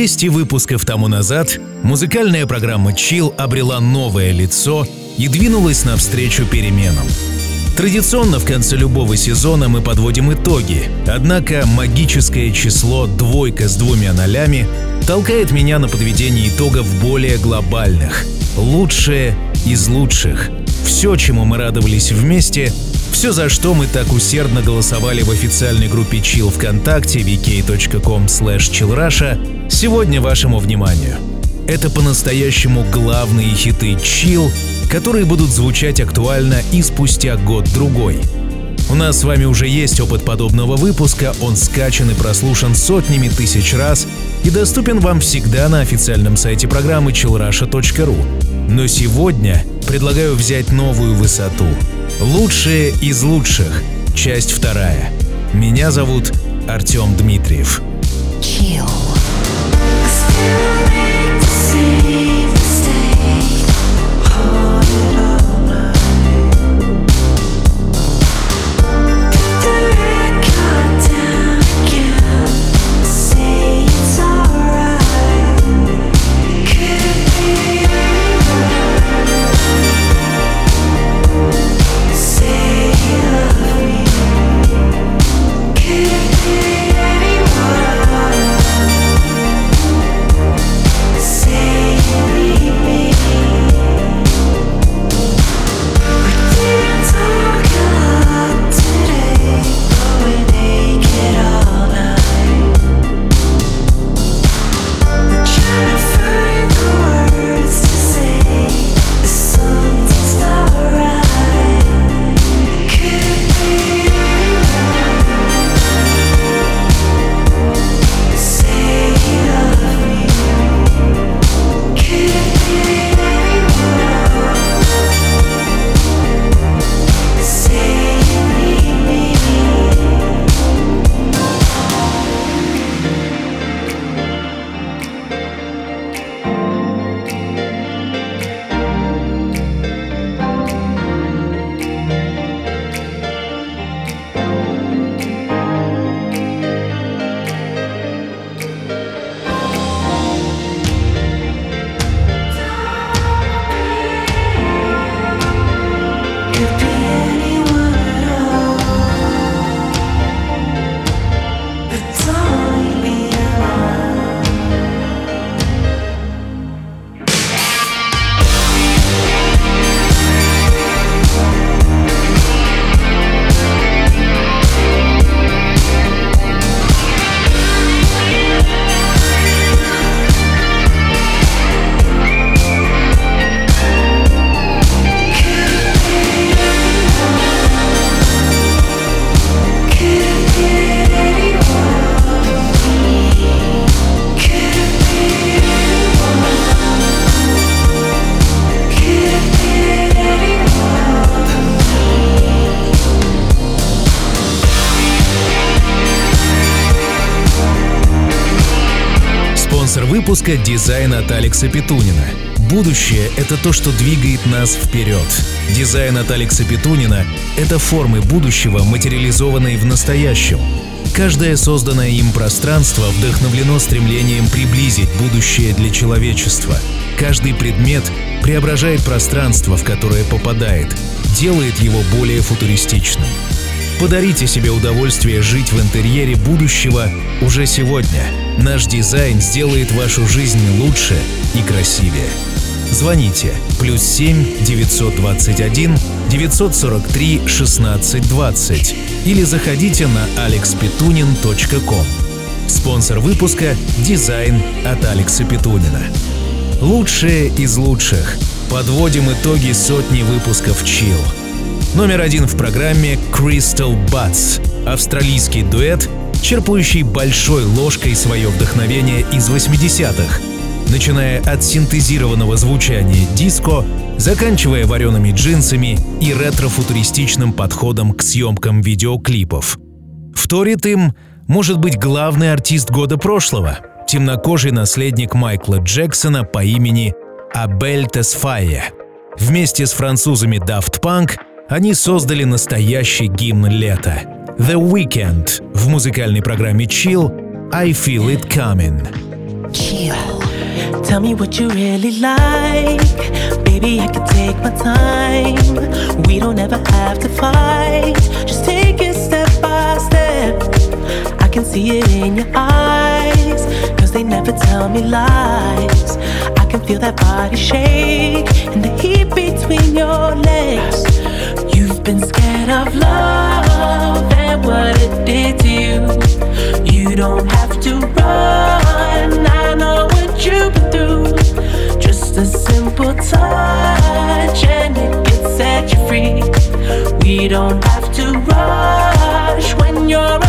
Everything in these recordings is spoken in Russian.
новости. 200 выпусков тому назад музыкальная программа Chill обрела новое лицо и двинулась навстречу переменам. Традиционно в конце любого сезона мы подводим итоги, однако магическое число «двойка» с двумя нолями толкает меня на подведение итогов более глобальных. Лучшее из лучших. Все, чему мы радовались вместе, все, за что мы так усердно голосовали в официальной группе Chill ВКонтакте vk.com chillrusha, сегодня вашему вниманию. Это по-настоящему главные хиты Chill, которые будут звучать актуально и спустя год-другой. У нас с вами уже есть опыт подобного выпуска, он скачан и прослушан сотнями тысяч раз и доступен вам всегда на официальном сайте программы chillrusha.ru. Но сегодня предлагаю взять новую высоту. Лучшие из лучших. Часть вторая. Меня зовут Артем Дмитриев. Chill. you. Выпуска «Дизайн от Алекса Петунина». Будущее — это то, что двигает нас вперед. Дизайн от Алекса Петунина — это формы будущего, материализованные в настоящем. Каждое созданное им пространство вдохновлено стремлением приблизить будущее для человечества. Каждый предмет преображает пространство, в которое попадает, делает его более футуристичным. Подарите себе удовольствие жить в интерьере будущего уже сегодня. Наш дизайн сделает вашу жизнь лучше и красивее. Звоните плюс 7 921 943 1620 или заходите на alexpetunin.com. Спонсор выпуска – дизайн от Алекса Петунина. Лучшее из лучших. Подводим итоги сотни выпусков Chill – Номер один в программе Crystal Butts — австралийский дуэт, черпающий большой ложкой свое вдохновение из 80-х, начиная от синтезированного звучания диско, заканчивая вареными джинсами и ретро-футуристичным подходом к съемкам видеоклипов. Вторит им может быть главный артист года прошлого — темнокожий наследник Майкла Джексона по имени Абель Тесфайе. Вместе с французами Daft Punk — они создали настоящий гимн лета. The Weekend в музыкальной программе Chill I Feel It Coming. Chill. Tell me what you really like. Baby, I can take my time. We don't ever have to fight. Just take it step by step. I can see it in your eyes. Cause they never tell me lies. I can feel that body shake and the heat between your legs. Of love and what it did to you. You don't have to run. I know what you've been through. Just a simple touch and it can set you free. We don't have to rush when you're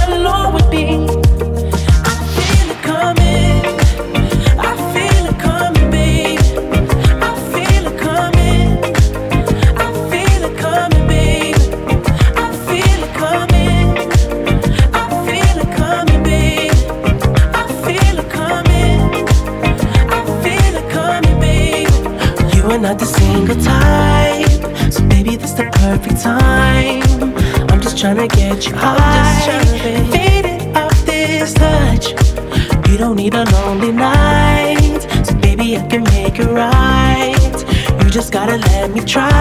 get you high, faded off this touch. You don't need a lonely night, so baby, I can make it right. You just gotta let me try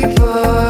people.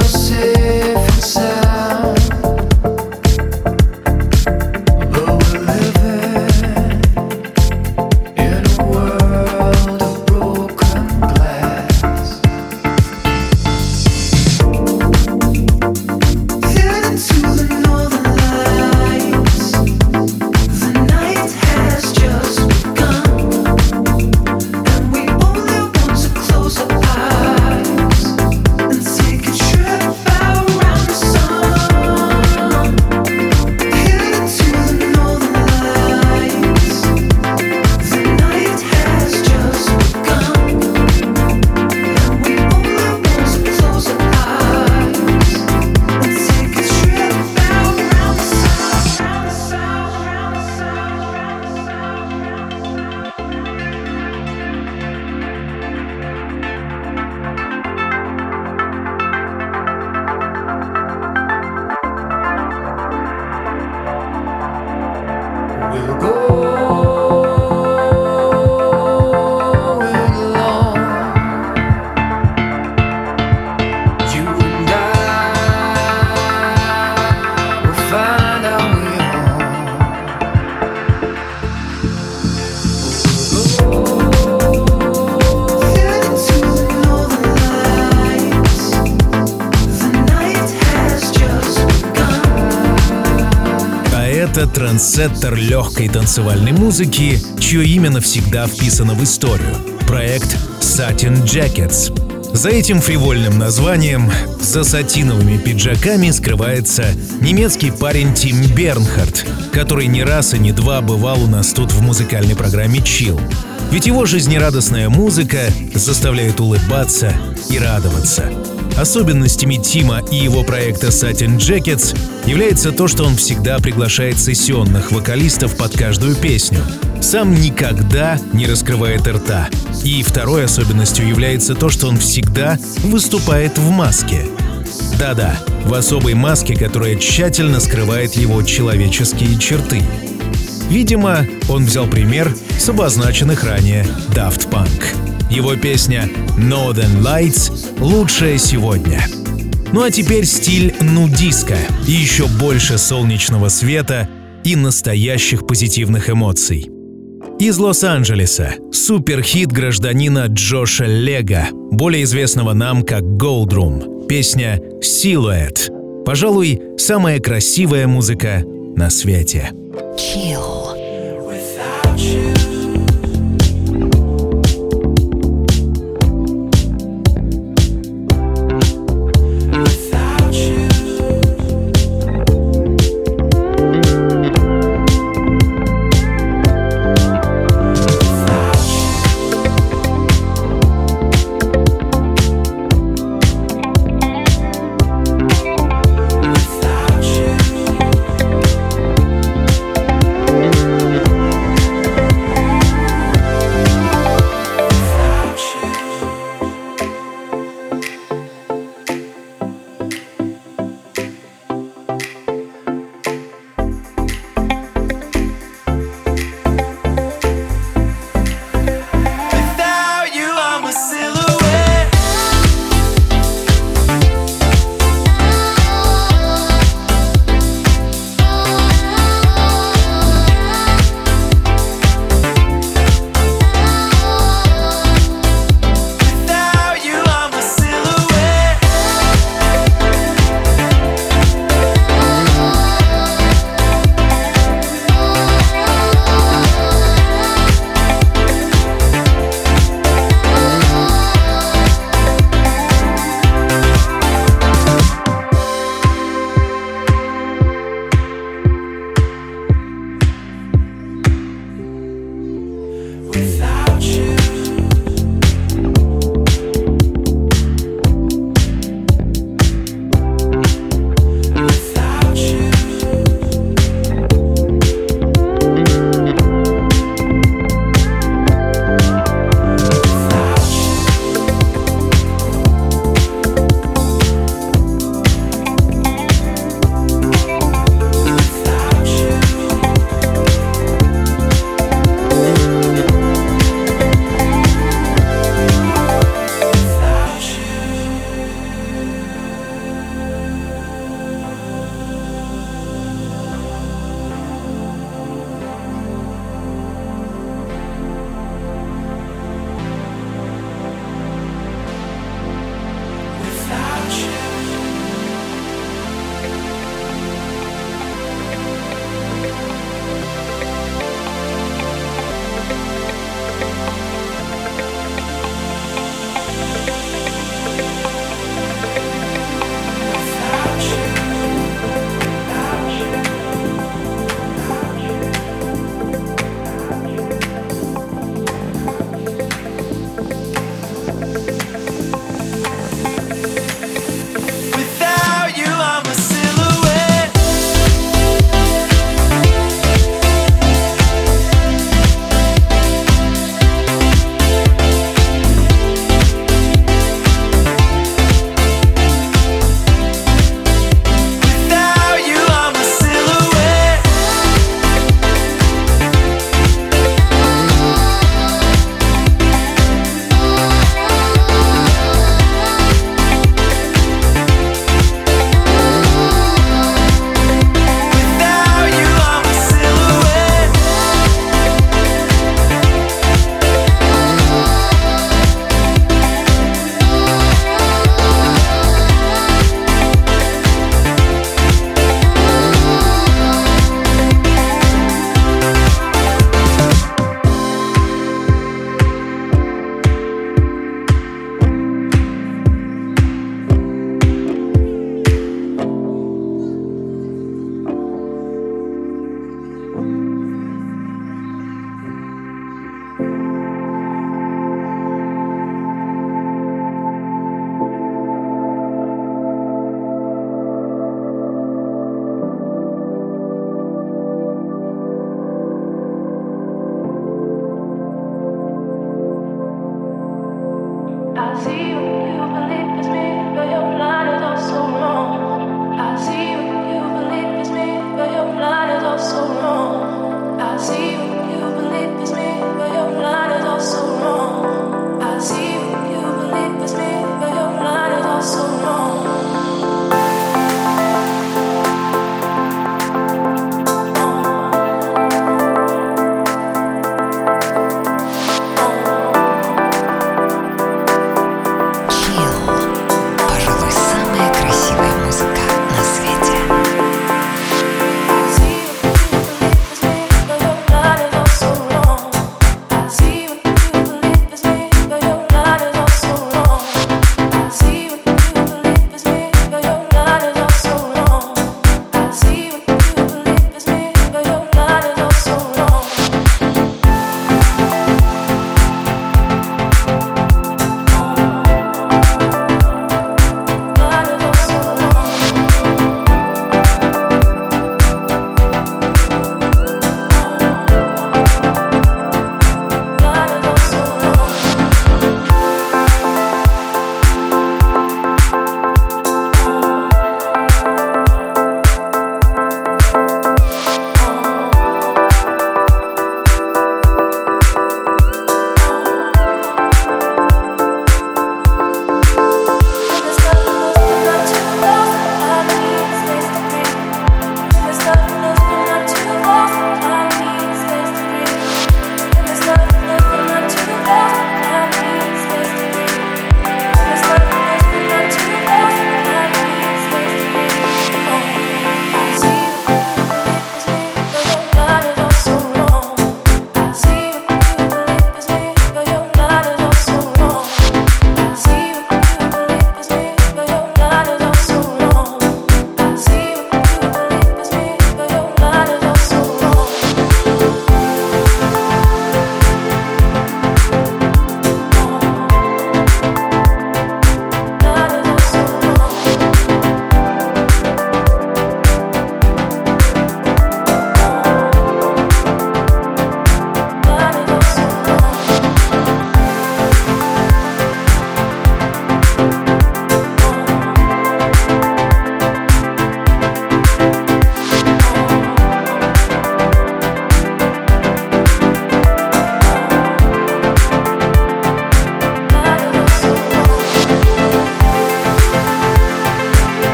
Трансеттер легкой танцевальной музыки, чье имя навсегда вписано в историю. Проект Satin Jackets. За этим фривольным названием, за сатиновыми пиджаками скрывается немецкий парень Тим Бернхард, который не раз и не два бывал у нас тут в музыкальной программе Chill. Ведь его жизнерадостная музыка заставляет улыбаться и радоваться. Особенностями Тима и его проекта Satin Jackets является то, что он всегда приглашает сессионных вокалистов под каждую песню. Сам никогда не раскрывает рта. И второй особенностью является то, что он всегда выступает в маске. Да-да, в особой маске, которая тщательно скрывает его человеческие черты. Видимо, он взял пример с обозначенных ранее Daft Punk. Его песня Northern Lights лучшая сегодня. Ну а теперь стиль нудиска и еще больше солнечного света и настоящих позитивных эмоций. Из Лос-Анджелеса суперхит гражданина Джоша Лега, более известного нам как Goldroom, песня «Silhouette». Пожалуй, самая красивая музыка на свете. Chill.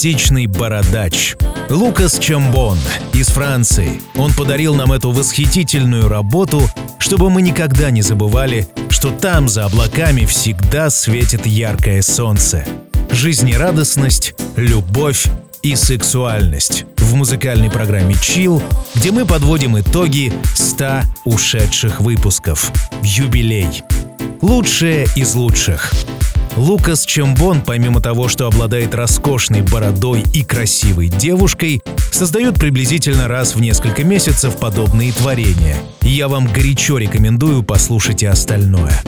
Симпатичный бородач. Лукас Чамбон из Франции. Он подарил нам эту восхитительную работу, чтобы мы никогда не забывали, что там за облаками всегда светит яркое солнце. Жизнерадостность, любовь и сексуальность в музыкальной программе Chill, где мы подводим итоги 100 ушедших выпусков. Юбилей. Лучшее из лучших. Лукас Чембон, помимо того, что обладает роскошной бородой и красивой девушкой, создает приблизительно раз в несколько месяцев подобные творения. Я вам горячо рекомендую послушать и остальное.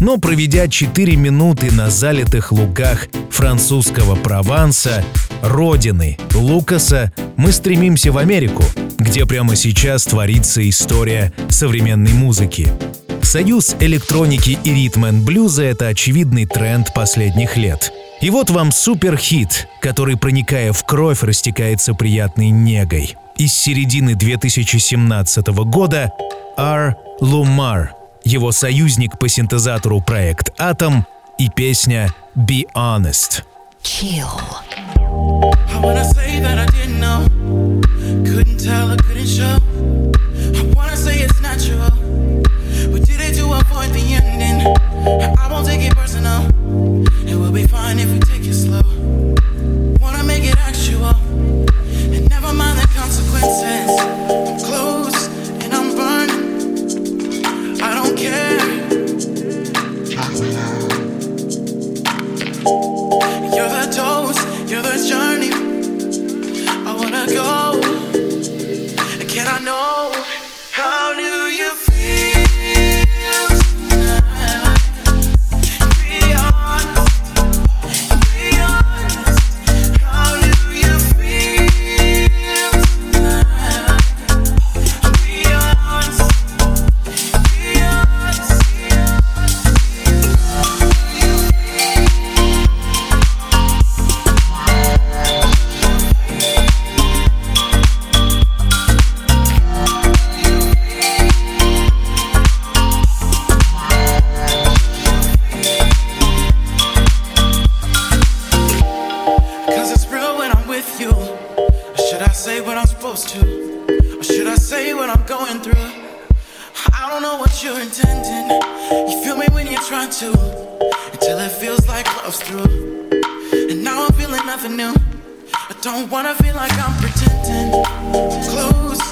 Но проведя 4 минуты на залитых лугах французского Прованса, родины Лукаса, мы стремимся в Америку, где прямо сейчас творится история современной музыки. Союз электроники и ритм блюза — это очевидный тренд последних лет. И вот вам суперхит, который, проникая в кровь, растекается приятной негой. Из середины 2017 года R. Lumar, его союзник по синтезатору проект Atom и песня Be Honest. Chill. I wanna say that I didn't know, couldn't tell, I couldn't show. I wanna say it's natural. I won't take it personal. It will be fine if we take it slow. Feeling nothing new. I don't wanna feel like I'm pretending. Close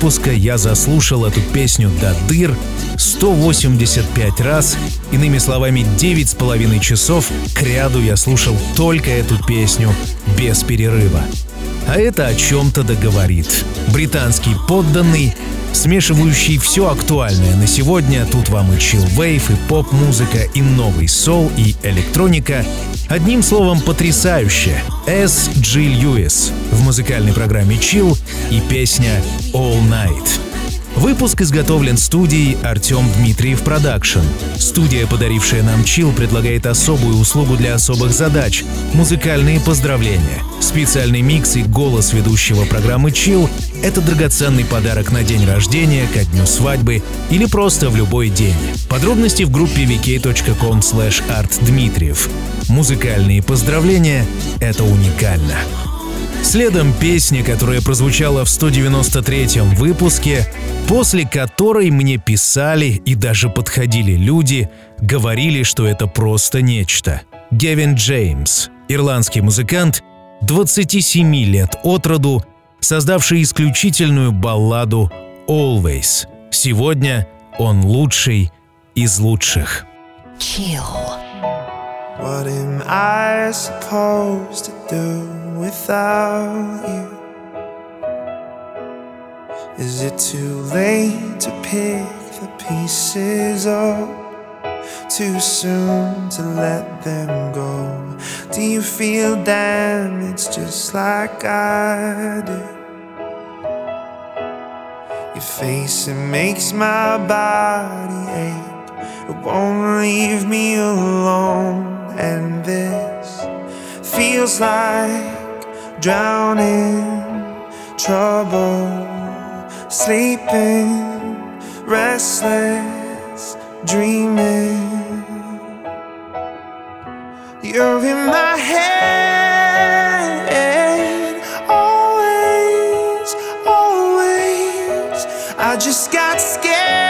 выпуска я заслушал эту песню до дыр 185 раз. Иными словами, 9,5 часов к ряду я слушал только эту песню без перерыва. А это о чем-то договорит. Британский подданный смешивающий все актуальное на сегодня. Тут вам и чилл-вейв, и поп-музыка, и новый сол, и электроника. Одним словом, потрясающе. С. Джи Льюис в музыкальной программе Chill и песня All Night. Выпуск изготовлен студией Артем Дмитриев Production. Студия, подарившая нам Chill, предлагает особую услугу для особых задач – музыкальные поздравления. Специальный микс и голос ведущего программы Chill – это драгоценный подарок на день рождения, ко дню свадьбы или просто в любой день. Подробности в группе vk.com artdmitriev. Музыкальные поздравления – это уникально. Следом песня, которая прозвучала в 193-м выпуске, после которой мне писали и даже подходили люди, говорили, что это просто нечто. Гевин Джеймс, ирландский музыкант, 27 лет от роду, создавший исключительную балладу «Always». Сегодня он лучший из лучших. Chill. What am I supposed to do? Without you? Is it too late to pick the pieces up? Too soon to let them go? Do you feel damaged just like I do? Your face, it makes my body ache. It won't leave me alone, and this feels like drowning, trouble, sleeping, restless, dreaming. You're in my head, always, always. I just got scared,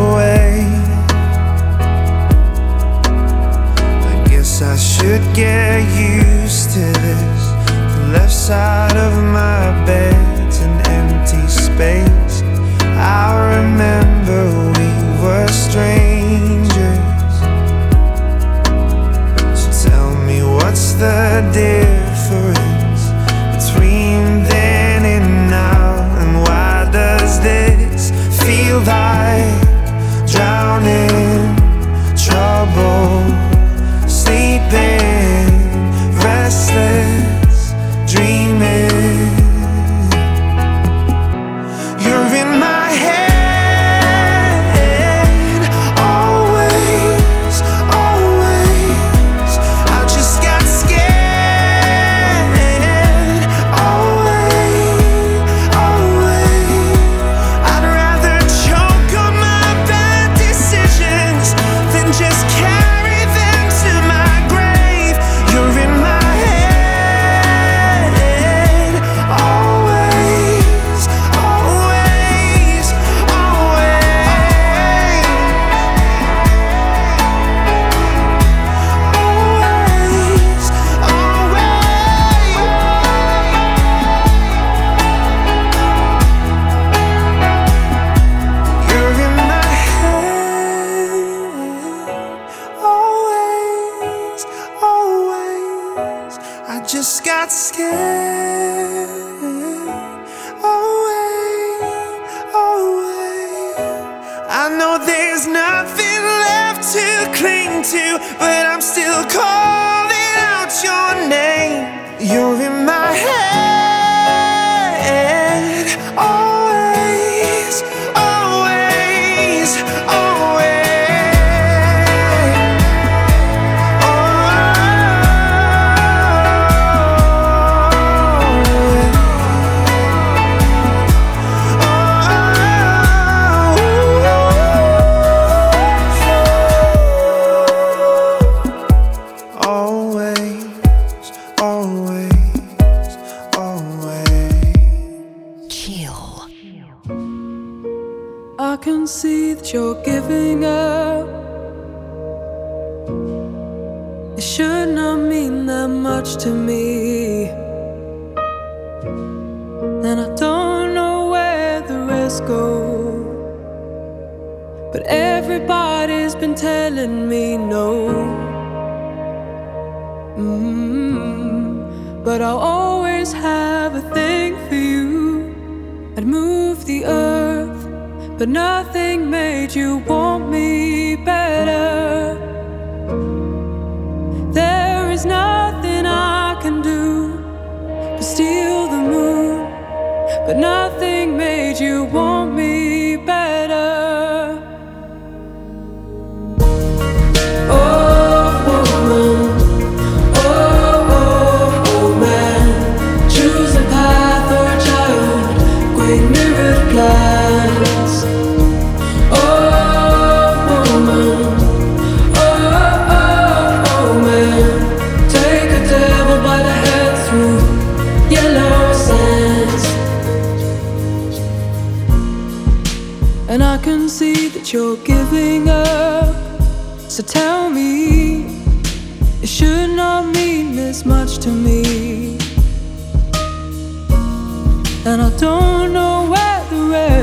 I should get used to this. The left side of my bed's an empty space. I remember we were strangers. So tell me what's the deal?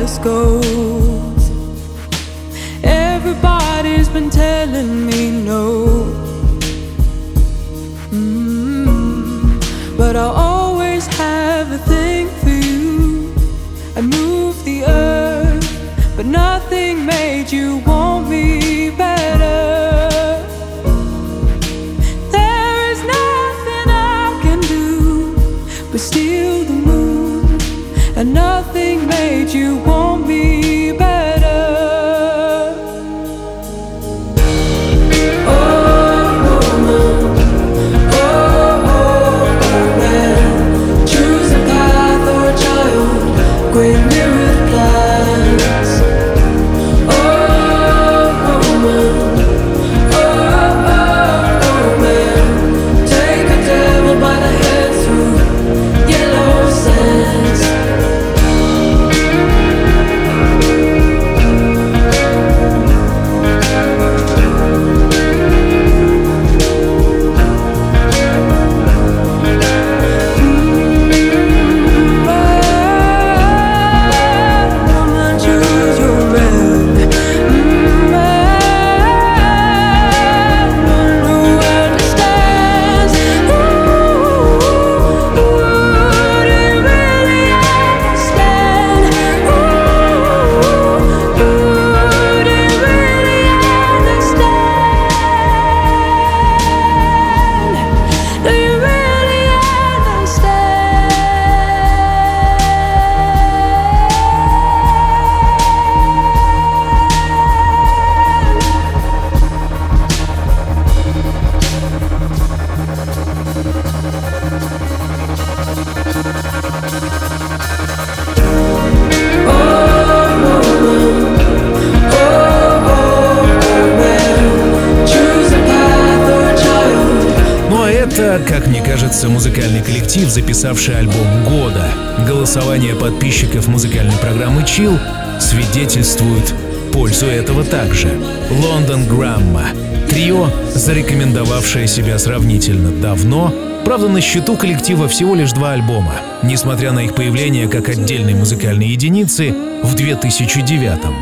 this goes. Everybody's been telling me no. Mm, but I always have a thing for you. I move the earth, but nothing made you want me better. but still the moon, and nothing made you want. Кажется, музыкальный коллектив, записавший альбом года. Голосование подписчиков музыкальной программы Chill свидетельствует пользу этого также. Лондон Грамма. Трио, зарекомендовавшее себя сравнительно давно, правда на счету коллектива всего лишь два альбома, несмотря на их появление как отдельной музыкальной единицы в 2009 -м.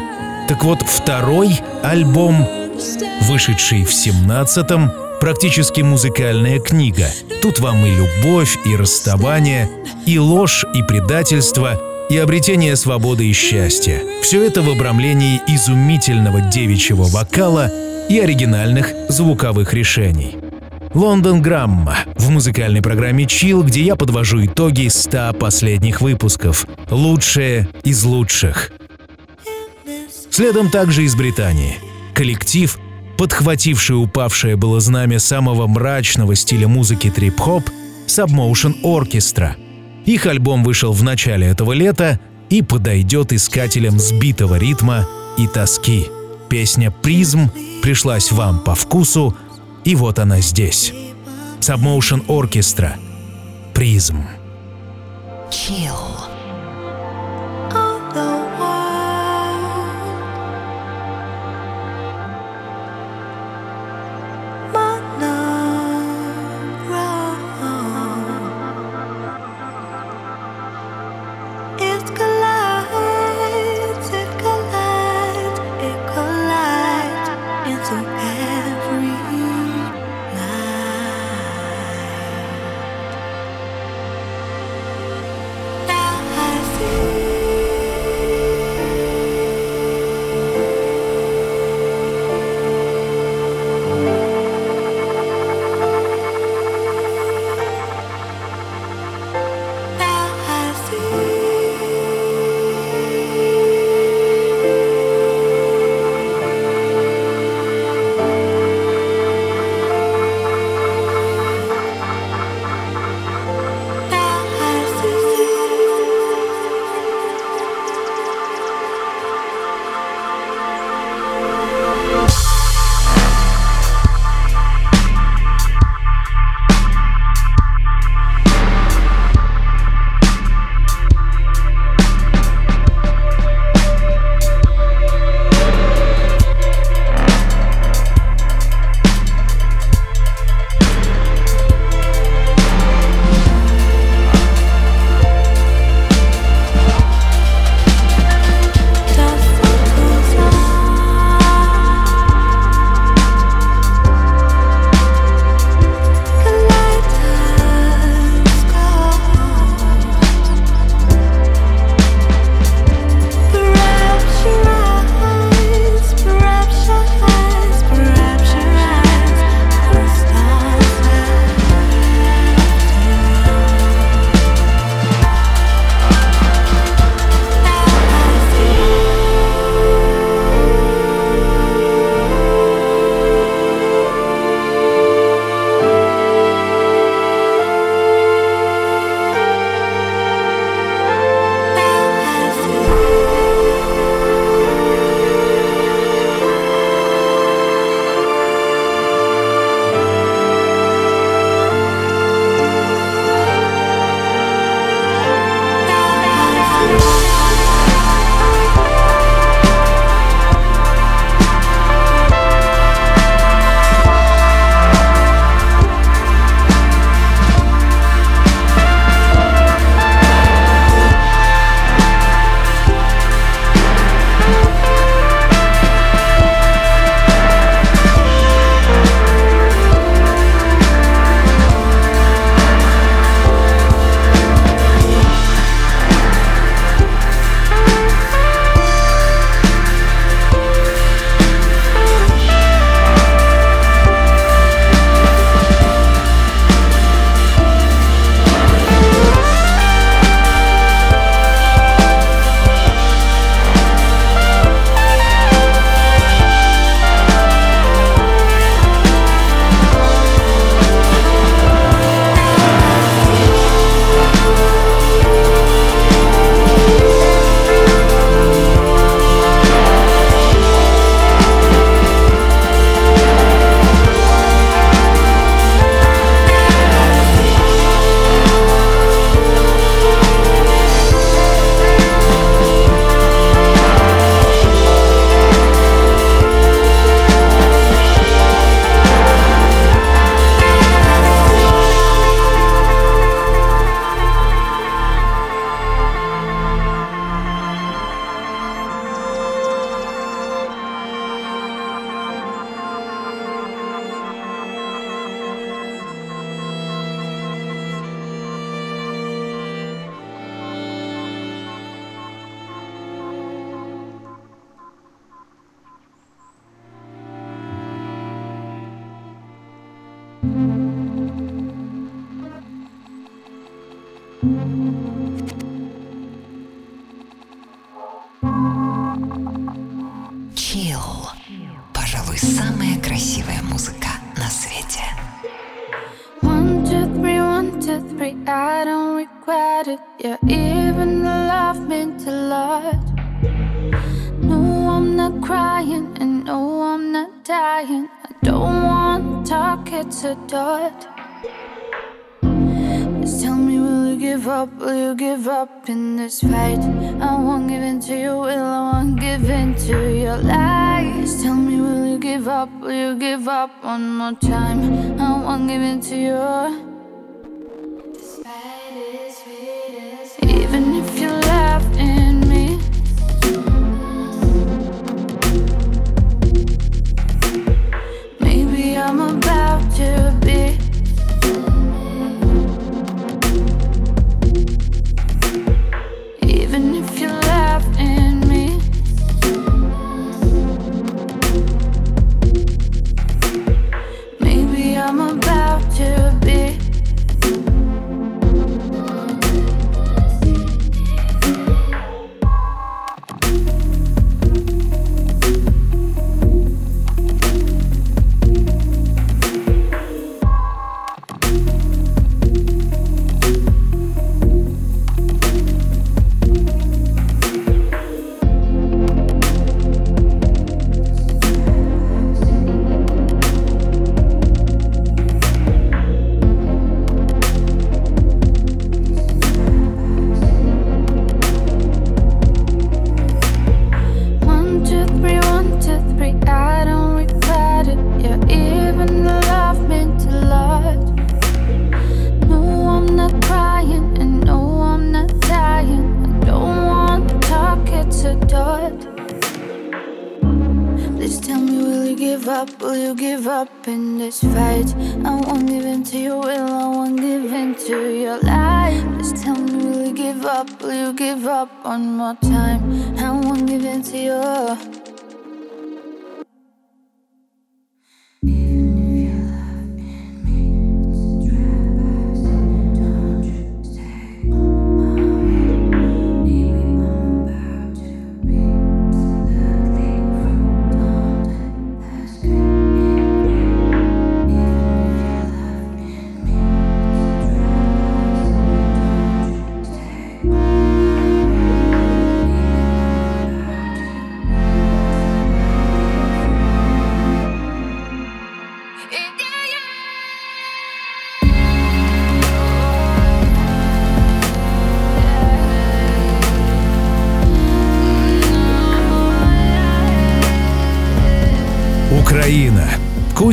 Так вот, второй альбом, вышедший в 17-м, практически музыкальная книга. Тут вам и любовь, и расставание, и ложь, и предательство, и обретение свободы и счастья. Все это в обрамлении изумительного девичьего вокала и оригинальных звуковых решений. Лондон Грамма в музыкальной программе Chill, где я подвожу итоги 100 последних выпусков. Лучшие из лучших. Следом также из Британии. Коллектив, подхвативший упавшее было знамя самого мрачного стиля музыки трип-хоп, Submotion Orchestra. Их альбом вышел в начале этого лета и подойдет искателям сбитого ритма и тоски. Песня «Призм» пришлась вам по вкусу, и вот она здесь. Submotion Orchestra. «Призм». Chill. Up one more time? I won't give in to your.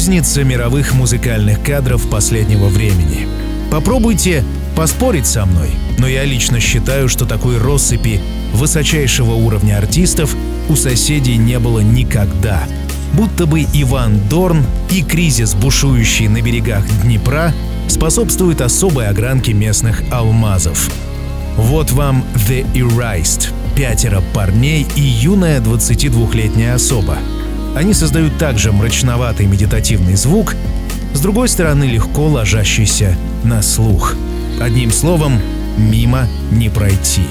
Кузница мировых музыкальных кадров последнего времени. Попробуйте поспорить со мной, но я лично считаю, что такой россыпи высочайшего уровня артистов у соседей не было никогда. Будто бы Иван Дорн и кризис, бушующий на берегах Днепра, способствует особой огранке местных алмазов. Вот вам The Erased, пятеро парней и юная 22-летняя особа. Они создают также мрачноватый медитативный звук, с другой стороны легко ложащийся на слух. Одним словом, мимо не пройти.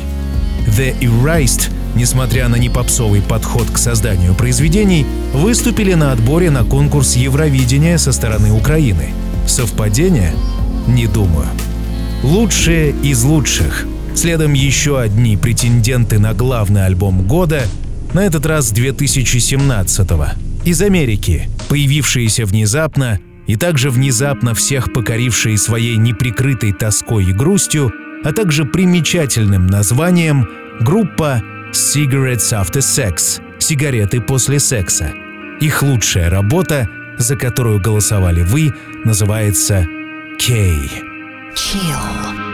The Erased, несмотря на непопсовый подход к созданию произведений, выступили на отборе на конкурс Евровидения со стороны Украины. Совпадение? Не думаю. Лучшие из лучших. Следом еще одни претенденты на главный альбом года, на этот раз 2017-го. Из Америки, появившиеся внезапно и также внезапно всех покорившие своей неприкрытой тоской и грустью, а также примечательным названием группа Cigarettes After Sex – «Сигареты после секса». Их лучшая работа, за которую голосовали вы, называется «Кей». I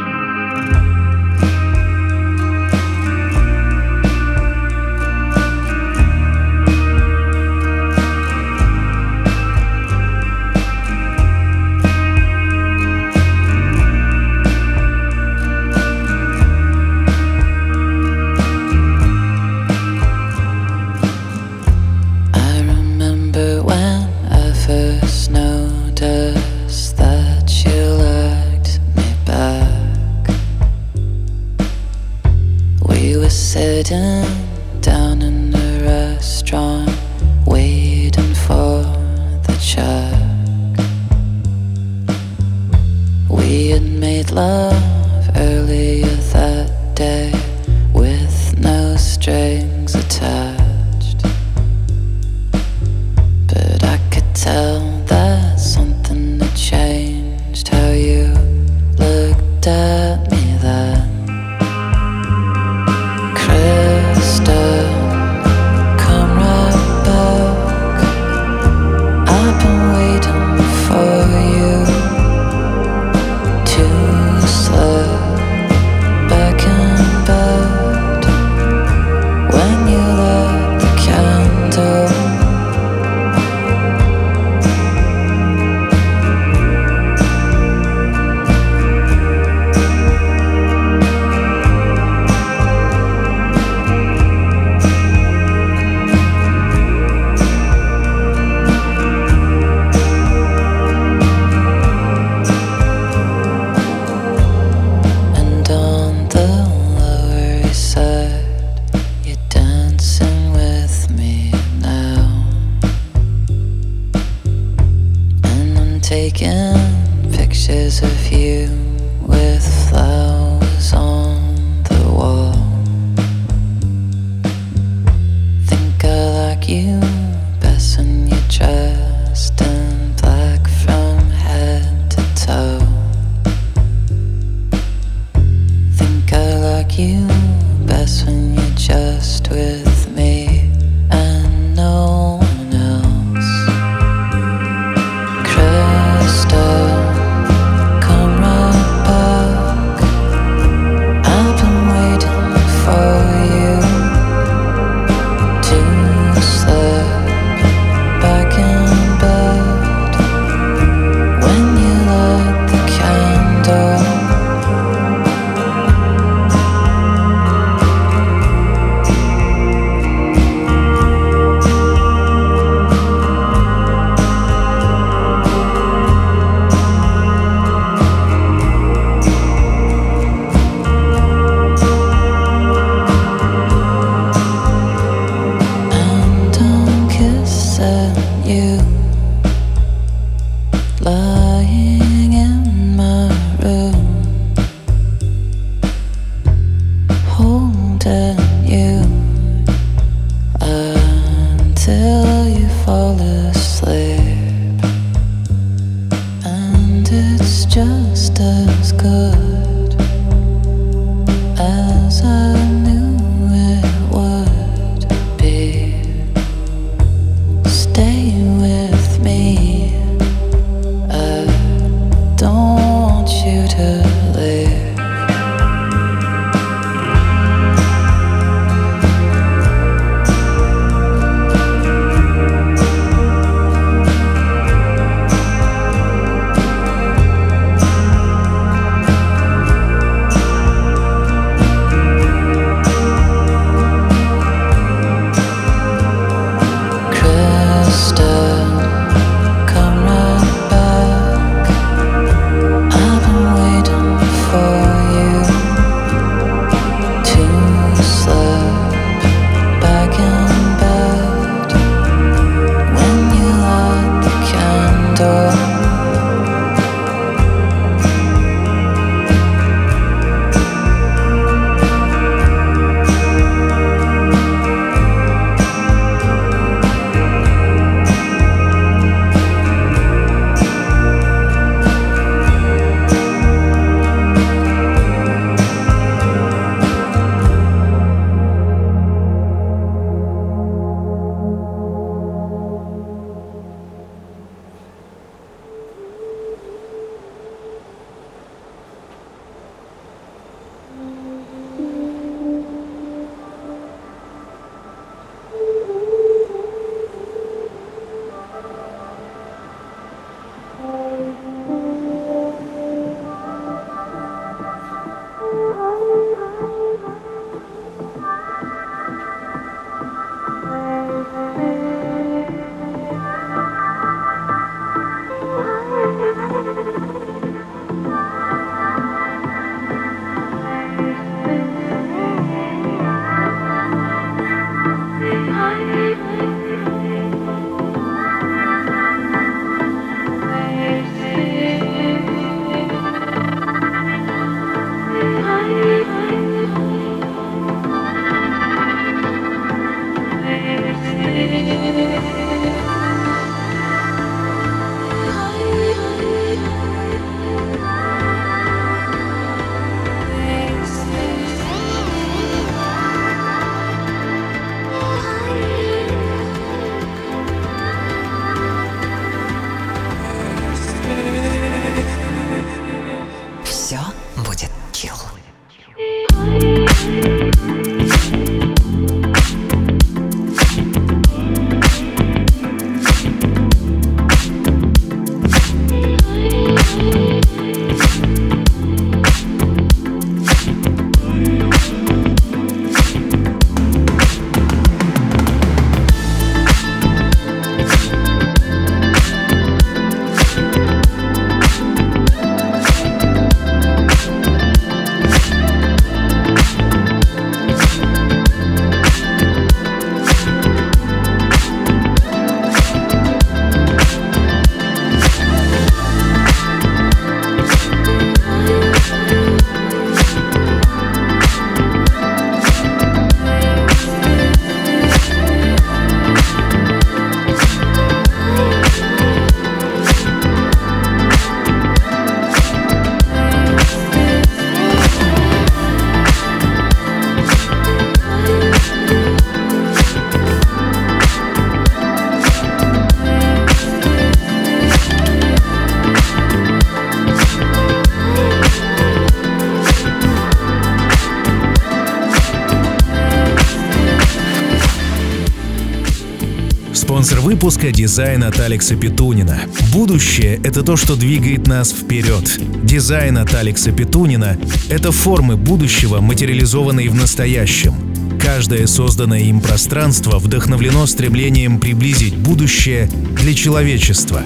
выпуска – дизайн от Алекса Петунина. Будущее – это то, что двигает нас вперед. Дизайн от Алекса Петунина – это формы будущего, материализованные в настоящем. Каждое созданное им пространство вдохновлено стремлением приблизить будущее для человечества.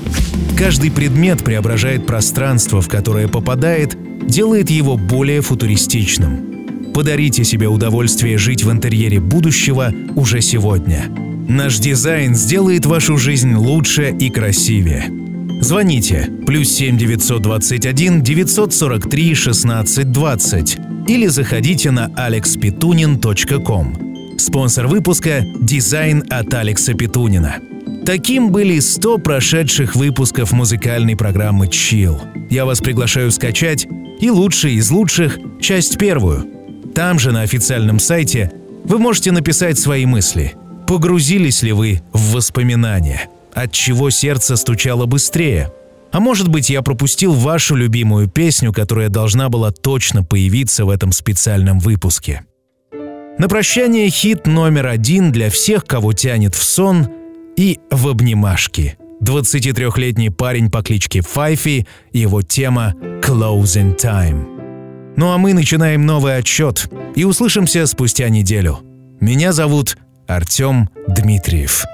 Каждый предмет преображает пространство, в которое попадает, делает его более футуристичным. Подарите себе удовольствие жить в интерьере будущего уже сегодня – Наш дизайн сделает вашу жизнь лучше и красивее. Звоните плюс 7 921 943 16 20 или заходите на alexpetunin.com. Спонсор выпуска – дизайн от Алекса Петунина. Таким были 100 прошедших выпусков музыкальной программы Chill. Я вас приглашаю скачать и лучшие из лучших – часть первую. Там же на официальном сайте вы можете написать свои мысли – Погрузились ли вы в воспоминания? От чего сердце стучало быстрее? А может быть, я пропустил вашу любимую песню, которая должна была точно появиться в этом специальном выпуске. На прощание хит номер один для всех, кого тянет в сон и в обнимашки. 23-летний парень по кличке Файфи его тема «Closing Time». Ну а мы начинаем новый отчет и услышимся спустя неделю. Меня зовут Артем Дмитриев.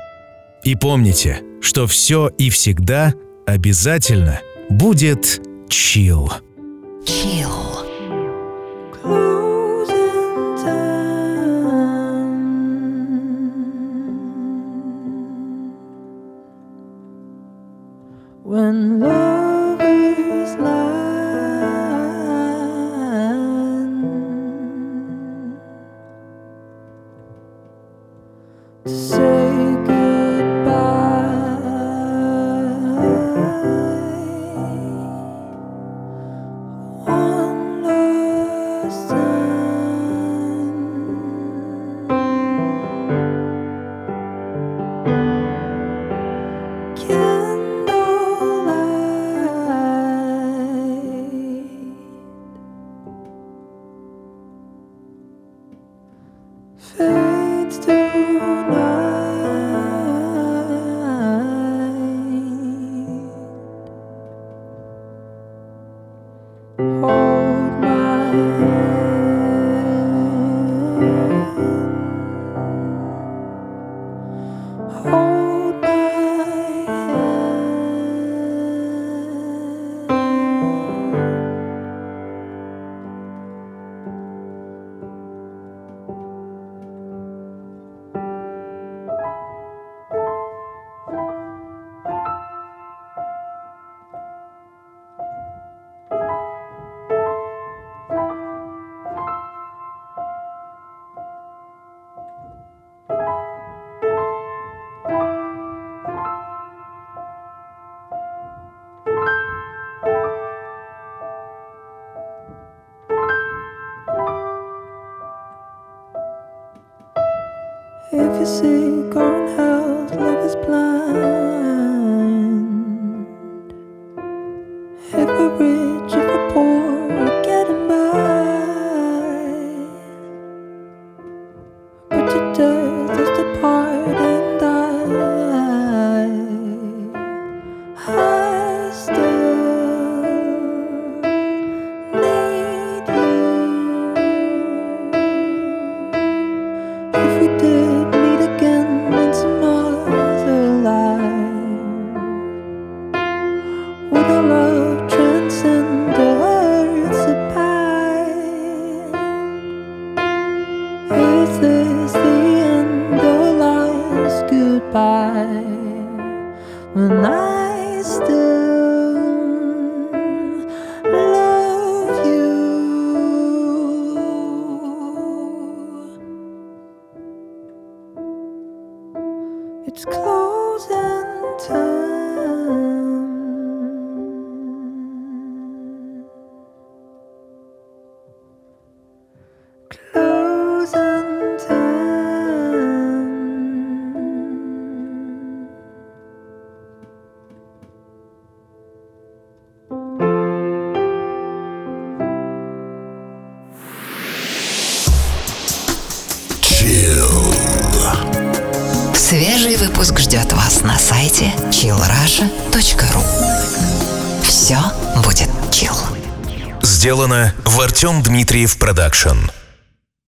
И помните, что все и всегда обязательно будет чил. Chill. Артем Дмитриев Продакшн.